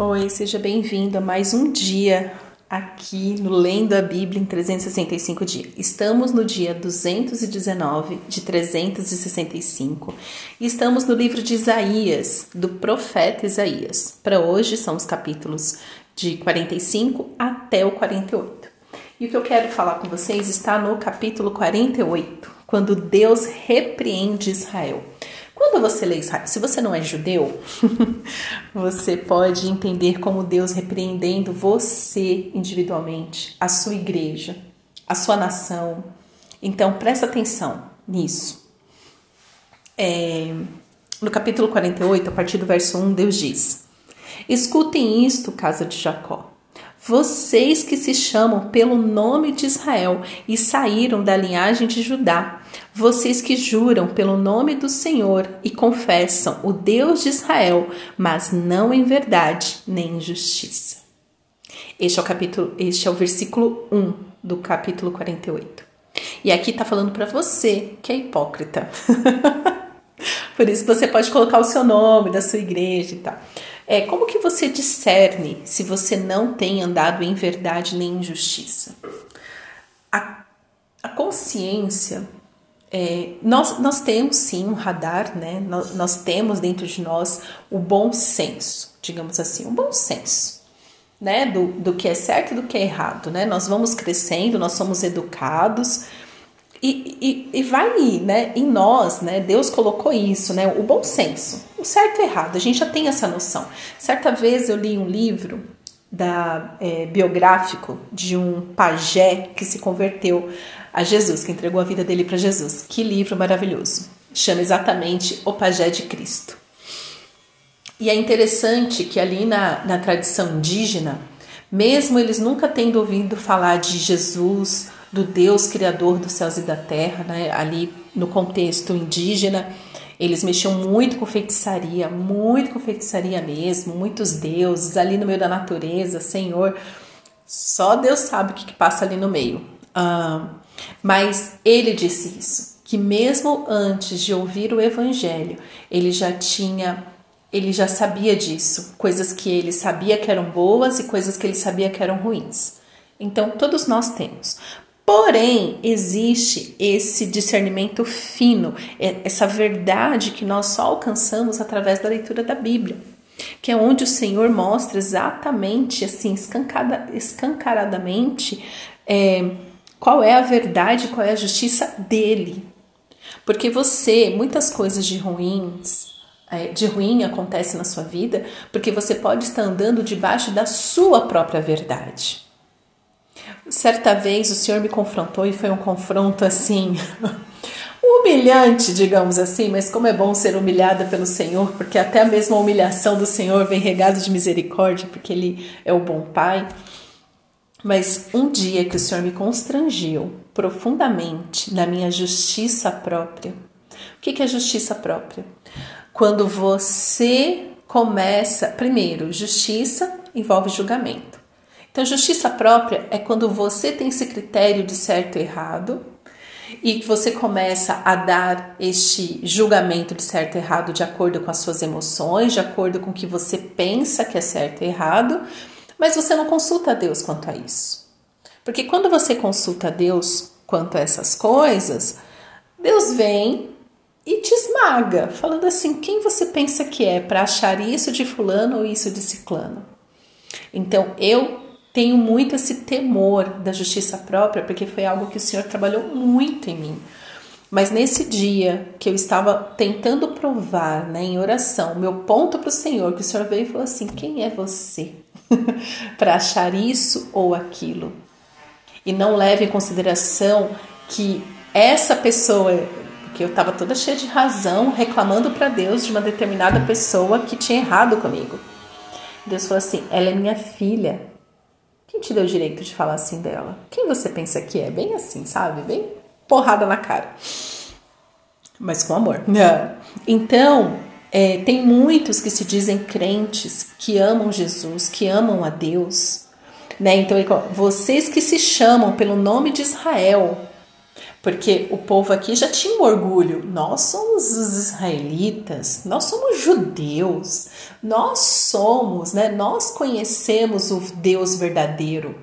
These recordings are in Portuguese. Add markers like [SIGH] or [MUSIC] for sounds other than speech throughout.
Oi, seja bem-vindo a mais um dia aqui no Lendo a Bíblia em 365 dias. Estamos no dia 219 de 365 e estamos no livro de Isaías, do profeta Isaías. Para hoje são os capítulos de 45 até o 48. E o que eu quero falar com vocês está no capítulo 48, quando Deus repreende Israel. Quando você lê Israel, se você não é judeu, [LAUGHS] você pode entender como Deus repreendendo você individualmente, a sua igreja, a sua nação. Então presta atenção nisso. É, no capítulo 48, a partir do verso 1, Deus diz: Escutem isto, casa de Jacó. Vocês que se chamam pelo nome de Israel e saíram da linhagem de Judá, vocês que juram pelo nome do Senhor e confessam o Deus de Israel, mas não em verdade nem em justiça. Este é o capítulo, este é o versículo 1 do capítulo 48. E aqui está falando para você que é hipócrita. [LAUGHS] Por isso você pode colocar o seu nome da sua igreja e tal. É, como que você discerne se você não tem andado em verdade nem em justiça? A, a consciência, é, nós, nós temos sim um radar, né? Nós, nós temos dentro de nós o bom senso, digamos assim, um bom senso. Né, do, do que é certo e do que é errado, né? Nós vamos crescendo, nós somos educados, e, e, e, vai né, em nós, né? Deus colocou isso, né? O bom senso, o certo e errado, a gente já tem essa noção. Certa vez eu li um livro da é, biográfico de um pajé que se converteu a Jesus, que entregou a vida dele para Jesus. Que livro maravilhoso! Chama exatamente O Pajé de Cristo. E é interessante que ali na, na tradição indígena, mesmo eles nunca tendo ouvido falar de Jesus, do Deus criador dos céus e da terra, né? ali no contexto indígena, eles mexiam muito com feitiçaria, muito com feitiçaria mesmo, muitos deuses ali no meio da natureza, Senhor. Só Deus sabe o que, que passa ali no meio. Ah, mas ele disse isso, que mesmo antes de ouvir o evangelho, ele já tinha, ele já sabia disso, coisas que ele sabia que eram boas e coisas que ele sabia que eram ruins. Então, todos nós temos. Porém, existe esse discernimento fino, é, essa verdade que nós só alcançamos através da leitura da Bíblia, que é onde o Senhor mostra exatamente, assim, escancaradamente, é, qual é a verdade, qual é a justiça dele. Porque você, muitas coisas de ruins, é, de ruim acontece na sua vida, porque você pode estar andando debaixo da sua própria verdade. Certa vez o Senhor me confrontou e foi um confronto assim [LAUGHS] humilhante, digamos assim, mas como é bom ser humilhada pelo Senhor, porque até a mesma humilhação do Senhor vem regada de misericórdia, porque Ele é o bom Pai. Mas um dia que o Senhor me constrangiu profundamente na minha justiça própria. O que é justiça própria? Quando você começa, primeiro, justiça envolve julgamento. Então, justiça própria é quando você tem esse critério de certo e errado e que você começa a dar este julgamento de certo e errado de acordo com as suas emoções, de acordo com o que você pensa que é certo e errado, mas você não consulta a Deus quanto a isso. Porque quando você consulta a Deus quanto a essas coisas, Deus vem e te esmaga, falando assim: quem você pensa que é para achar isso de fulano ou isso de ciclano? Então eu tenho muito esse temor da justiça própria, porque foi algo que o Senhor trabalhou muito em mim. Mas nesse dia que eu estava tentando provar, né, em oração, meu ponto para o Senhor, que o Senhor veio e falou assim: quem é você [LAUGHS] para achar isso ou aquilo? E não leve em consideração que essa pessoa, que eu estava toda cheia de razão, reclamando para Deus de uma determinada pessoa que tinha errado comigo. Deus falou assim: ela é minha filha, quem te deu o direito de falar assim dela? Quem você pensa que é? Bem assim, sabe? Bem porrada na cara. Mas com amor. É. [LAUGHS] Então, é, tem muitos que se dizem crentes, que amam Jesus, que amam a Deus. Né? Então, vocês que se chamam pelo nome de Israel, Porque o povo aqui já tinha um orgulho. Nós somos os israelitas, nós somos judeus, nós somos, né? Nós conhecemos o Deus verdadeiro,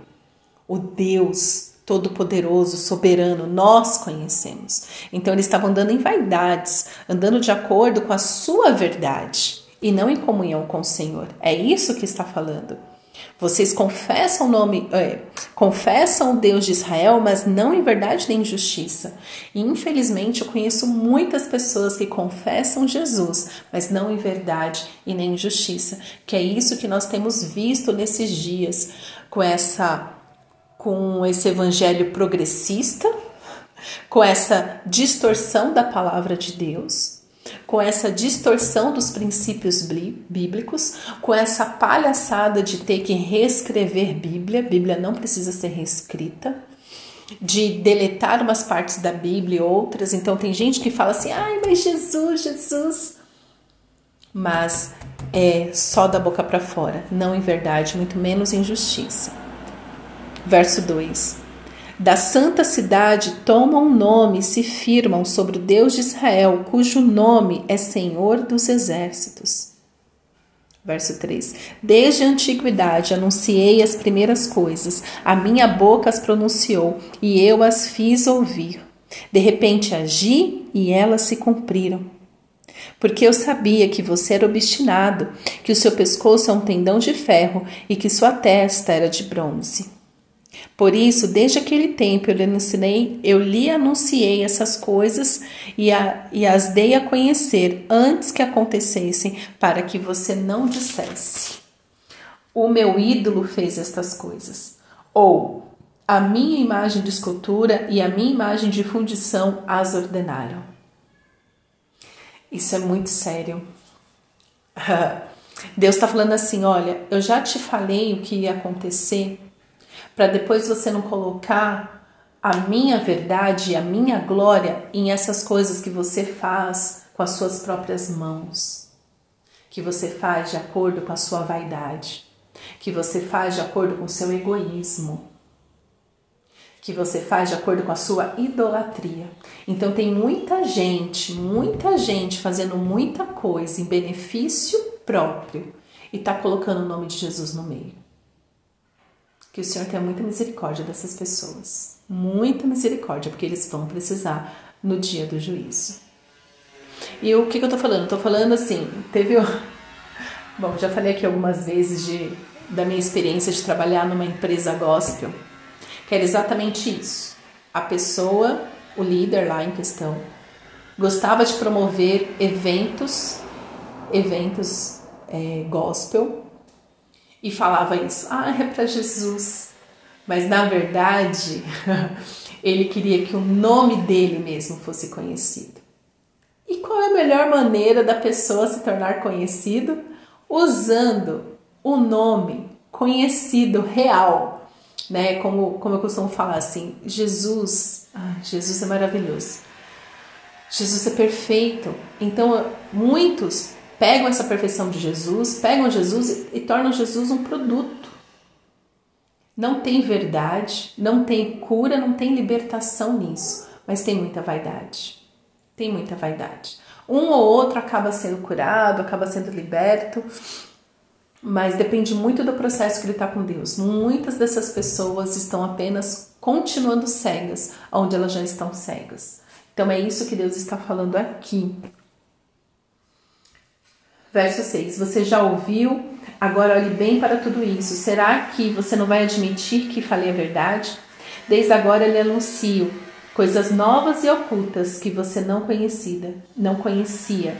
o Deus todo-poderoso, soberano, nós conhecemos. Então eles estavam andando em vaidades, andando de acordo com a sua verdade e não em comunhão com o Senhor. É isso que está falando. Vocês confessam o nome, é, confessam o Deus de Israel, mas não em verdade nem em justiça. E, infelizmente, eu conheço muitas pessoas que confessam Jesus, mas não em verdade e nem em justiça. Que é isso que nós temos visto nesses dias com essa com esse evangelho progressista, com essa distorção da palavra de Deus, com essa distorção dos princípios bíblicos, com essa palhaçada de ter que reescrever Bíblia, Bíblia não precisa ser reescrita, de deletar umas partes da Bíblia e outras. Então tem gente que fala assim: "Ai, mas Jesus, Jesus". Mas é só da boca para fora, não em verdade, muito menos em justiça. Verso 2: Da santa cidade tomam nome e se firmam sobre o Deus de Israel, cujo nome é Senhor dos Exércitos. Verso 3: Desde a antiguidade anunciei as primeiras coisas, a minha boca as pronunciou e eu as fiz ouvir. De repente agi e elas se cumpriram. Porque eu sabia que você era obstinado, que o seu pescoço é um tendão de ferro e que sua testa era de bronze. Por isso, desde aquele tempo eu lhe ensinei, eu lhe anunciei essas coisas e, a, e as dei a conhecer antes que acontecessem, para que você não dissesse: O meu ídolo fez estas coisas, ou a minha imagem de escultura e a minha imagem de fundição as ordenaram. Isso é muito sério. [LAUGHS] Deus está falando assim: olha, eu já te falei o que ia acontecer para depois você não colocar a minha verdade, a minha glória em essas coisas que você faz com as suas próprias mãos, que você faz de acordo com a sua vaidade, que você faz de acordo com o seu egoísmo, que você faz de acordo com a sua idolatria. Então tem muita gente, muita gente fazendo muita coisa em benefício próprio e está colocando o nome de Jesus no meio. Que o Senhor tenha muita misericórdia dessas pessoas. Muita misericórdia, porque eles vão precisar no dia do juízo. E o que, que eu tô falando? Tô falando assim, teve. [LAUGHS] Bom, já falei aqui algumas vezes de, da minha experiência de trabalhar numa empresa gospel, que era exatamente isso. A pessoa, o líder lá em questão, gostava de promover eventos, eventos é, gospel, e falava isso, ah, é para Jesus. Mas na verdade, [LAUGHS] ele queria que o nome dele mesmo fosse conhecido. E qual é a melhor maneira da pessoa se tornar conhecido? Usando o nome conhecido, real, né? Como, como eu costumo falar assim, Jesus, ah, Jesus é maravilhoso. Jesus é perfeito. Então, muitos pegam essa perfeição de Jesus, pegam Jesus e tornam Jesus um produto. Não tem verdade, não tem cura, não tem libertação nisso, mas tem muita vaidade. Tem muita vaidade. Um ou outro acaba sendo curado, acaba sendo liberto, mas depende muito do processo que ele está com Deus. Muitas dessas pessoas estão apenas continuando cegas, onde elas já estão cegas. Então é isso que Deus está falando aqui. Verso 6: Você já ouviu, agora olhe bem para tudo isso. Será que você não vai admitir que falei a verdade? Desde agora lhe anuncio coisas novas e ocultas que você não conhecida, não conhecia.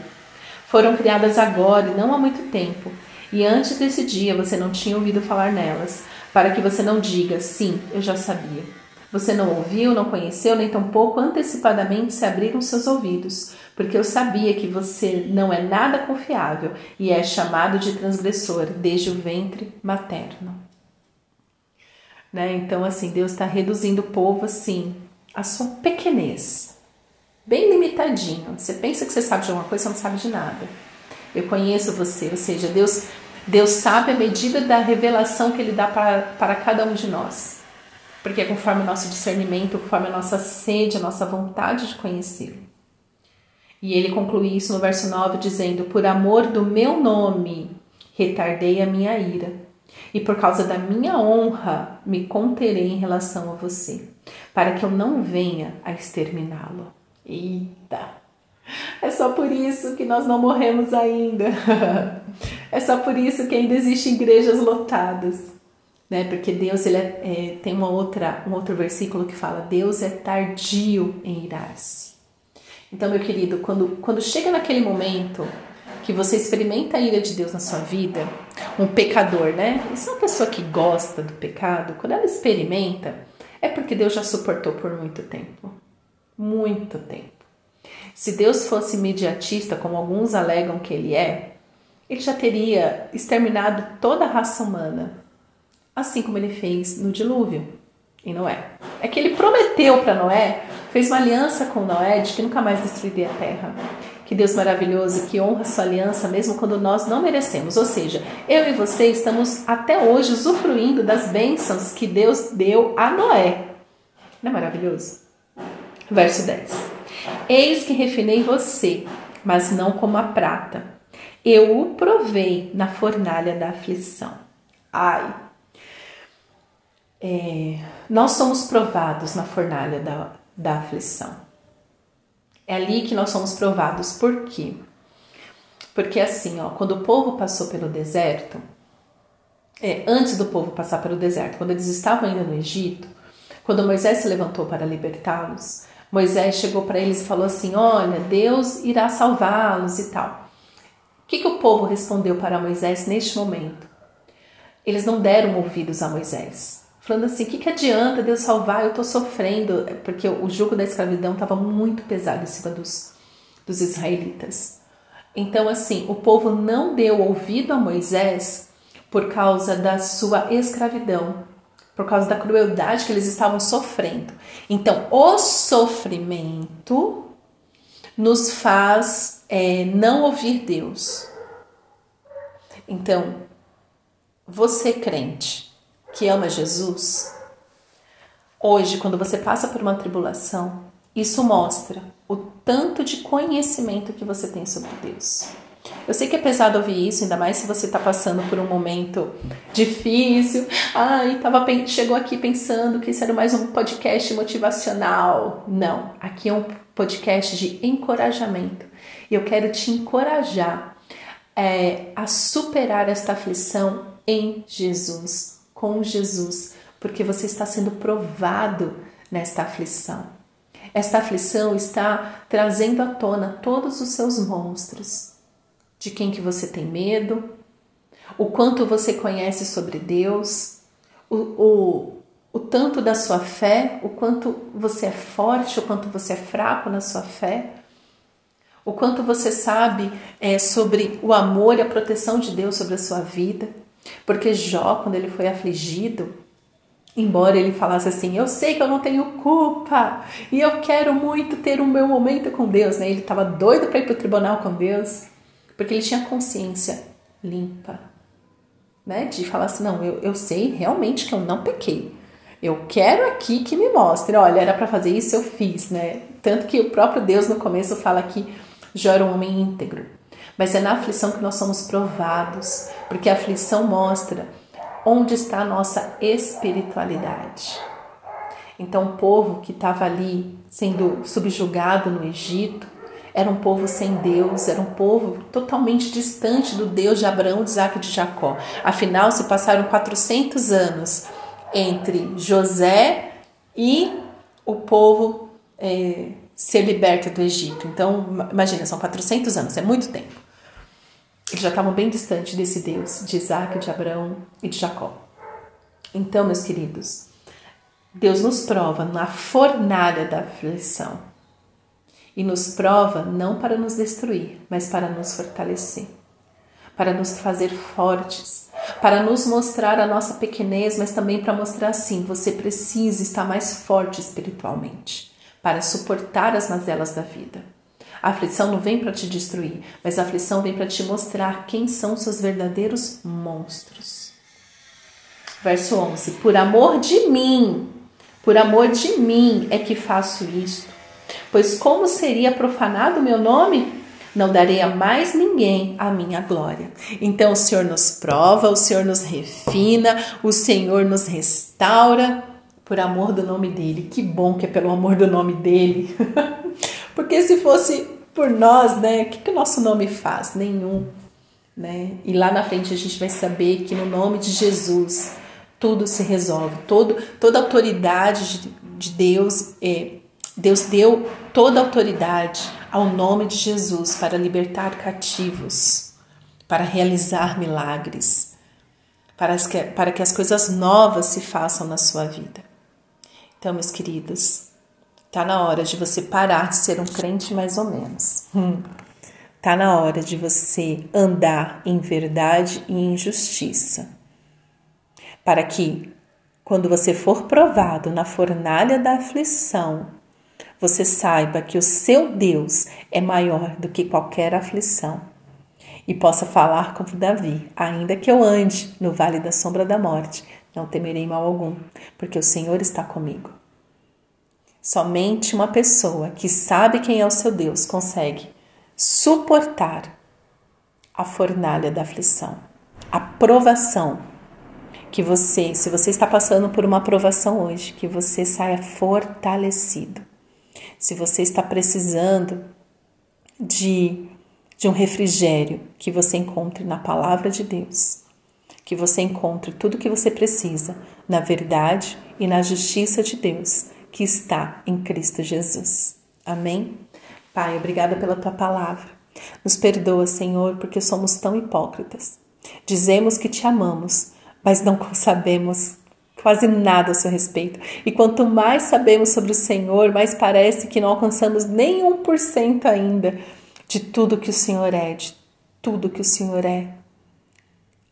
Foram criadas agora e não há muito tempo. E antes desse dia você não tinha ouvido falar nelas, para que você não diga, sim, eu já sabia. Você não ouviu, não conheceu, nem tampouco antecipadamente se abriram seus ouvidos, porque eu sabia que você não é nada confiável e é chamado de transgressor desde o ventre materno. Né? Então, assim, Deus está reduzindo o povo assim, a sua pequenez, bem limitadinho. Você pensa que você sabe de alguma coisa, você não sabe de nada. Eu conheço você, ou seja, Deus, Deus sabe a medida da revelação que Ele dá para, para cada um de nós. Porque é conforme o nosso discernimento, conforme a nossa sede, a nossa vontade de conhecê-lo. E ele conclui isso no verso 9, dizendo: Por amor do meu nome, retardei a minha ira, e por causa da minha honra, me conterei em relação a você, para que eu não venha a exterminá-lo. Eita! É só por isso que nós não morremos ainda. [LAUGHS] É só por isso que ainda existem igrejas lotadas. Né? Porque Deus ele é, é, tem uma outra, um outro versículo que fala: Deus é tardio em irar-se. Então, meu querido, quando, quando chega naquele momento que você experimenta a ira de Deus na sua vida, um pecador, né? Isso é uma pessoa que gosta do pecado, quando ela experimenta, é porque Deus já suportou por muito tempo. Muito tempo. Se Deus fosse imediatista, como alguns alegam que ele é, ele já teria exterminado toda a raça humana, assim como ele fez no dilúvio em Noé. É que ele prometeu para Noé, fez uma aliança com Noé de que nunca mais destruiria a terra. Que Deus maravilhoso que honra sua aliança mesmo quando nós não merecemos. Ou seja, eu e você estamos até hoje usufruindo das bênçãos que Deus deu a Noé. Não é maravilhoso? Verso 10. Eis que refinei você, mas não como a prata. Eu o provei na fornalha da aflição. Ai, é, nós somos provados na fornalha da, da aflição. É ali que nós somos provados. Por quê? Porque assim, ó, quando o povo passou pelo deserto, é, antes do povo passar pelo deserto, quando eles estavam ainda no Egito, quando Moisés se levantou para libertá-los, Moisés chegou para eles e falou assim: Olha, Deus irá salvá-los e tal. O que, que o povo respondeu para Moisés neste momento? Eles não deram ouvidos a Moisés, falando assim: o que, que adianta Deus salvar? Eu estou sofrendo, porque o jugo da escravidão estava muito pesado em cima dos, dos israelitas. Então, assim, o povo não deu ouvido a Moisés por causa da sua escravidão, por causa da crueldade que eles estavam sofrendo. Então, o sofrimento nos faz é, não ouvir Deus. Então, você crente que ama Jesus, hoje, quando você passa por uma tribulação, isso mostra o tanto de conhecimento que você tem sobre Deus. Eu sei que é pesado ouvir isso, ainda mais se você está passando por um momento difícil. Ai, tava, chegou aqui pensando que isso era mais um podcast motivacional. Não, aqui é um podcast de encorajamento. E eu quero te encorajar é, a superar esta aflição em Jesus, com Jesus, porque você está sendo provado nesta aflição. Esta aflição está trazendo à tona todos os seus monstros. De quem que você tem medo, o quanto você conhece sobre Deus, o, o, o tanto da sua fé, o quanto você é forte, o quanto você é fraco na sua fé, o quanto você sabe é, sobre o amor e a proteção de Deus sobre a sua vida. Porque Jó, quando ele foi afligido, embora ele falasse assim, eu sei que eu não tenho culpa e eu quero muito ter o meu momento com Deus, né? Ele estava doido para ir para o tribunal com Deus porque ele tinha consciência limpa, né? De falar assim, não, eu, eu sei realmente que eu não pequei. Eu quero aqui que me mostre, olha, era para fazer isso, eu fiz, né? Tanto que o próprio Deus no começo fala que Jó era um homem íntegro. Mas é na aflição que nós somos provados, porque a aflição mostra onde está a nossa espiritualidade. Então, o povo que estava ali sendo subjugado no Egito, era um povo sem Deus, era um povo totalmente distante do Deus de Abraão, de Isaac e de Jacó. Afinal, se passaram 400 anos entre José e o povo é, ser liberto do Egito. Então, imagina, são 400 anos, é muito tempo. Eles já estavam bem distantes desse Deus, de Isaac, de Abraão e de Jacó. Então, meus queridos, Deus nos prova na fornalha da aflição e nos prova não para nos destruir, mas para nos fortalecer, para nos fazer fortes, para nos mostrar a nossa pequenez, mas também para mostrar assim: você precisa estar mais forte espiritualmente para suportar as mazelas da vida. A aflição não vem para te destruir, mas a aflição vem para te mostrar quem são seus verdadeiros monstros. Verso 11: Por amor de mim, Por amor de mim é que faço isto. Pois como seria profanado o meu nome? Não darei a mais ninguém a minha glória. Então o Senhor nos prova, o Senhor nos refina, o Senhor nos restaura por amor do nome dele. Que bom que é pelo amor do nome dele. [LAUGHS] Porque se fosse por nós, né, o que, que o nosso nome faz? Nenhum. Né? E lá na frente a gente vai saber que no nome de Jesus tudo se resolve, todo, toda autoridade de, de Deus, é, Deus deu toda autoridade ao nome de Jesus para libertar cativos, para realizar milagres, para que, para que as coisas novas se façam na sua vida. Então, meus queridos, tá na hora de você parar de ser um crente mais ou menos. Hum. Tá na hora de você andar em verdade e em justiça. Para que, quando você for provado na fornalha da aflição, você saiba que o seu Deus é maior do que qualquer aflição. E possa falar como Davi: ainda que eu ande no vale da sombra da morte, não temerei mal algum, porque o Senhor está comigo. Somente uma pessoa que sabe quem é o seu Deus consegue suportar a fornalha da aflição, a provação que você, se você está passando por uma provação hoje, que você saia fortalecido. Se você está precisando de, de um refrigério, que você encontre na palavra de Deus, que você encontre tudo o que você precisa na verdade e na justiça de Deus que está em Cristo Jesus. Amém? Pai, obrigada pela tua palavra. Nos perdoa, Senhor, porque somos tão hipócritas. Dizemos que te amamos, mas não [LAUGHS] sabemos quase nada a seu respeito. E quanto mais sabemos sobre o Senhor, mais parece que não alcançamos nem um por cento ainda de tudo que o Senhor é, de tudo que o Senhor é.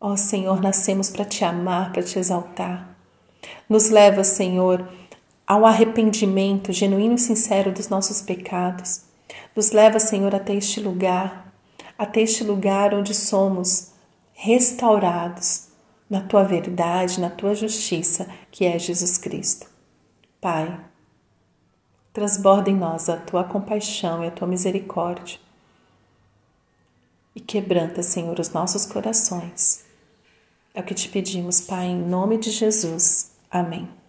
Ó oh, Senhor, nascemos para te amar, para te exaltar. Nos leva, Senhor, ao arrependimento genuíno e sincero dos nossos pecados. Nos leva, Senhor, até este lugar, até este lugar onde somos restaurados na tua verdade, na tua justiça, que é Jesus Cristo. Pai, transborda em nós a tua compaixão e a tua misericórdia e quebranta, Senhor, os nossos corações. É o que te pedimos, Pai, em nome de Jesus. Amém.